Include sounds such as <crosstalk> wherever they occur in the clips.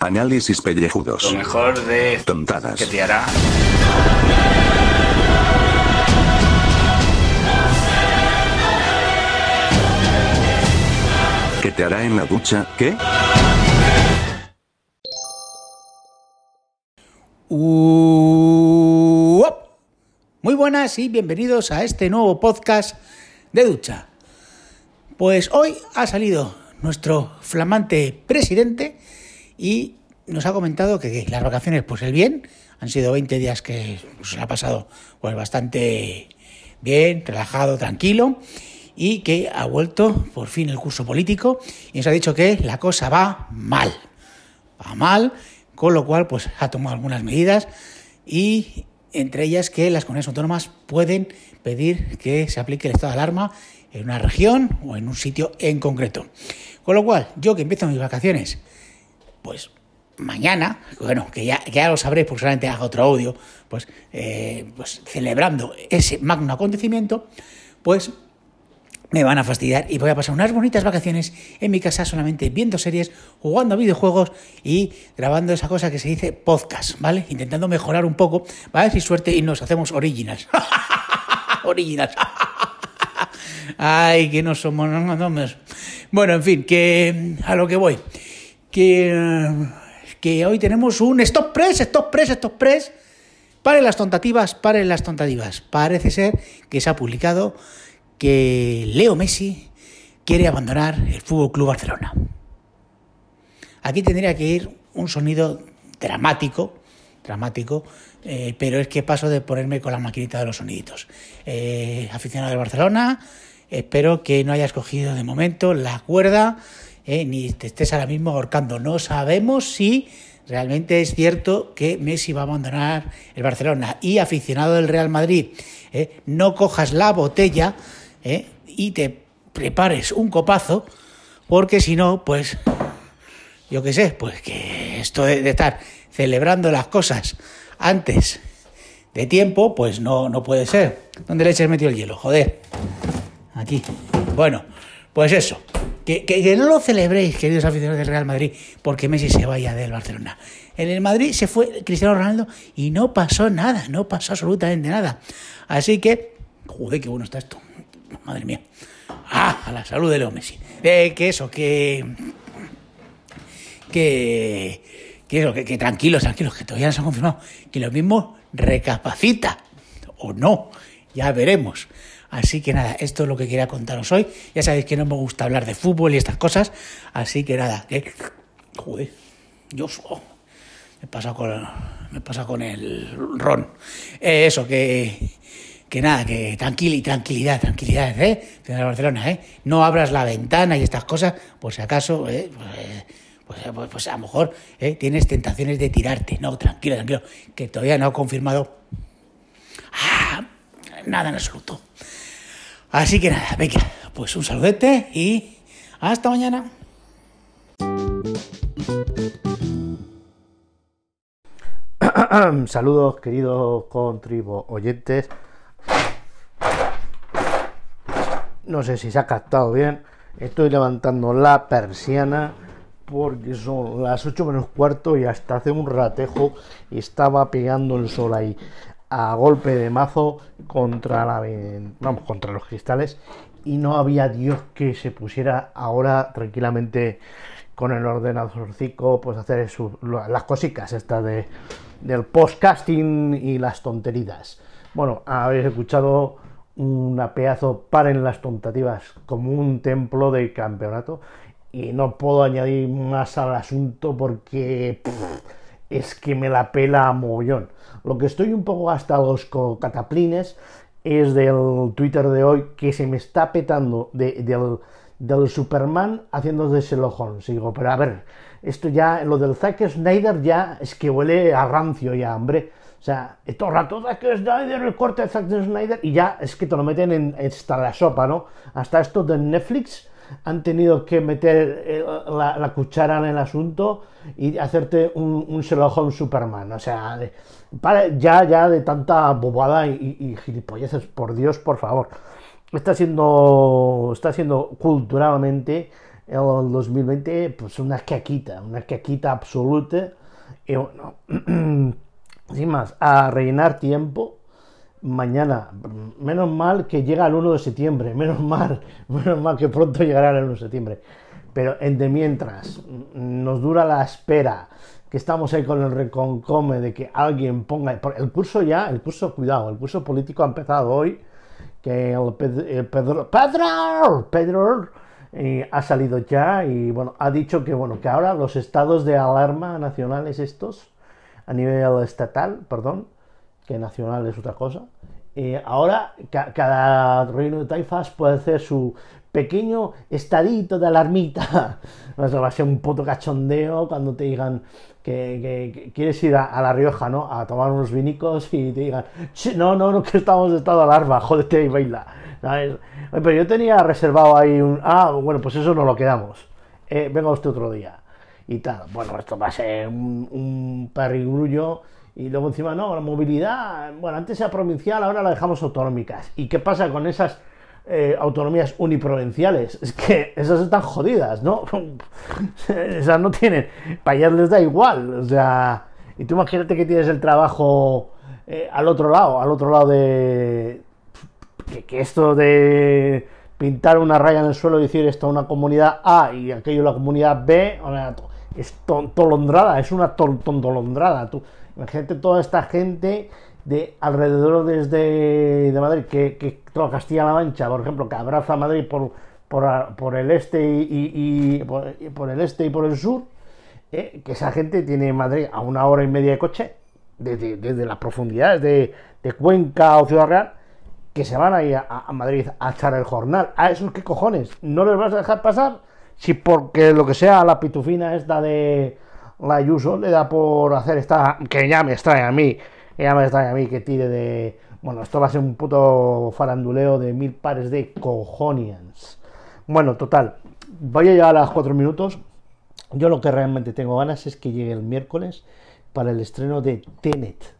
Análisis pellejudos. Lo mejor de Tontadas. que te hará. ¿Qué te hará en la ducha? ¿Qué? Uop. Muy buenas y bienvenidos a este nuevo podcast de ducha. Pues hoy ha salido nuestro flamante presidente y nos ha comentado que, las vacaciones, pues el bien, han sido 20 días que se ha pasado pues bastante bien, relajado, tranquilo y que ha vuelto por fin el curso político y nos ha dicho que la cosa va mal, va mal, con lo cual pues ha tomado algunas medidas y entre ellas que las comunidades autónomas pueden pedir que se aplique el estado de alarma en una región o en un sitio en concreto. Con lo cual, yo que empiezo mis vacaciones, pues mañana, bueno, que ya, ya lo sabréis porque solamente hago otro audio, pues, eh, pues celebrando ese magno acontecimiento, pues me van a fastidiar y voy a pasar unas bonitas vacaciones en mi casa solamente viendo series, jugando a videojuegos y grabando esa cosa que se dice podcast, ¿vale? Intentando mejorar un poco, va a ver si suerte y nos hacemos originals. <laughs> originals. <laughs> Ay, que no somos... No, no, no. Bueno, en fin, que a lo que voy. Que, hoy tenemos un stop press, stop press, stop press. Paren las tontativas, paren las tontativas. Parece ser que se ha publicado que Leo Messi quiere abandonar el Fútbol Club Barcelona. Aquí tendría que ir un sonido dramático, dramático, eh, pero es que paso de ponerme con la maquinita de los soniditos. Eh, aficionado del Barcelona, espero que no hayas cogido de momento la cuerda, eh, ni te estés ahora mismo ahorcando. No sabemos si realmente es cierto que Messi va a abandonar el Barcelona. Y aficionado del Real Madrid, eh, no cojas la botella eh, y te prepares un copazo, porque si no, pues yo qué sé, pues que esto de, de, estar celebrando las cosas antes de tiempo, pues no, no puede ser. ¿Dónde le eches metido el hielo? Joder. Aquí. Bueno, pues eso. Que, no lo celebréis, queridos aficionados del Real Madrid, porque Messi se vaya del Barcelona. En el Madrid se fue Cristiano Ronaldo y no pasó nada, no pasó absolutamente nada. Así que, joder, qué bueno está esto. Madre mía. Ah, a la salud de Leo Messi. Eh, que eso, que que, que, eso, tranquilos, tranquilos, que todavía no se ha confirmado, que lo mismo recapacita o no, ya veremos. Así que nada, esto es lo que quería contaros hoy. Ya sabéis que no me gusta hablar de fútbol y estas cosas, así que nada, que yo oh, me pasa con me pasa con el ron. Eh, eso que que nada, que tranquil tranquilidad, tranquilidad, ¿eh? De Barcelona, ¿eh? No abras la ventana y estas cosas, por si acaso, ¿eh? Pues, pues, pues, pues, a lo mejor ¿eh? tienes tentaciones de tirarte. No, tranquilo, tranquilo, que todavía no ha confirmado nada en absoluto. Así que nada, venga, pues un saludete y hasta mañana. <clears throat> Saludos queridos contribo oyentes. No sé si se ha captado bien. Estoy levantando la persiana porque son las 8 menos cuarto y hasta hace un ratejo estaba pegando el sol ahí a golpe de mazo contra la vamos contra los cristales y no había Dios que se pusiera ahora tranquilamente con el ordenadorcico pues hacer las cositas estas de, del podcasting y las tonterías. Bueno habéis escuchado una pedazo paren las tontativas como un templo de campeonato. Y no puedo añadir más al asunto porque es que me la pela a mogollón. Lo que estoy un poco hasta los cataplines es del Twitter de hoy que se me está petando de, del, Superman haciendo de Sherlock pero a ver, esto ya, lo del Zack Snyder ya es que huele a rancio ya, hombre. O sea, todo el rato Zack Snyder, el corte de Zack Snyder, y ya es que te lo meten en hasta la sopa, ¿no? Hasta esto de Netflix han tenido que meter la, la, cuchara en el asunto y hacerte un, un Sherlock Superman. O sea, para, ya, ya de tanta bobada y, gilipolleces, por Dios, por favor. Está siendo, está siendo culturalmente el 2020, pues una caquita, una caquita absoluta. Y bueno, <clears throat> sin más, a rellenar tiempo. Mañana, menos mal que llega el 1 de septiembre, menos mal, <laughs> menos mal que pronto llegará el 1 de septiembre. Pero en de mientras nos dura la espera, que estamos ahí con el reconcome de que alguien ponga. El curso ya, el curso, cuidado, el curso político ha empezado hoy, que el Pedro, Pedro, Pedro, eh, ha salido ya y bueno, ha dicho que bueno, que ahora los estados de alarma nacionales estos, a nivel estatal, perdón, que nacional es otra cosa, eh, ahora cada reino de taifas puede hacer su pequeño estadito de alarmita. <laughs> Va a ser un puto cachondeo cuando te digan que, quieres ir a, La Rioja, ¿no? A tomar unos vinicos y te digan, no, no, no, que estamos en estado de alarma, <laughs> jódete y baila. Pero yo tenía reservado ahí un... Ah, bueno, pues eso no lo quedamos. Eh, venga usted otro día. Y tal. Bueno, esto va a ser un, un perrigrullo y luego encima, no, la movilidad, bueno, antes era provincial, ahora la dejamos autonómicas. ¿Y qué pasa con esas eh, autonomías uniprovinciales? Es que esas están jodidas, ¿no? <laughs> esas no tienen, para ellas les da igual, o sea, y tú imagínate que tienes el trabajo eh, al otro lado, al otro lado de... Que, esto de pintar una raya en el suelo y decir esto a una comunidad A y aquello la comunidad B, es tolondrada, es una tontolondrada. Tú, Imagínate toda esta gente de alrededor desde de Madrid, que, toda Castilla-La Mancha, por ejemplo, que abraza a Madrid por, por, el este y, por, el este y por el sur, eh, que esa gente tiene Madrid a una hora y media de coche, desde, las profundidades de, Cuenca o Ciudad Real, que se van a ir a, Madrid a echar el jornal. ¿A esos qué cojones? ¿No les vas a dejar pasar? Si porque lo que sea la pitufina esta de la Ayuso le da por hacer esta, que ya me extrae a mí, ya me extrae a mí que tire de, bueno, esto va a ser un puto faranduleo de mil pares de cojonians. Bueno, total, voy a llegar a los cuatro minutos. Yo lo que realmente tengo ganas es que llegue el miércoles para el estreno de Tenet.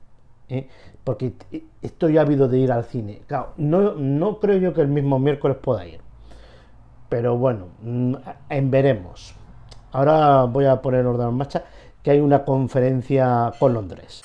¿eh? Porque estoy ávido de ir al cine. Claro, no, no creo yo que el mismo miércoles pueda ir. Pero bueno, mm, en veremos. Ahora voy a poner orden en marcha, que hay una conferencia con Londres.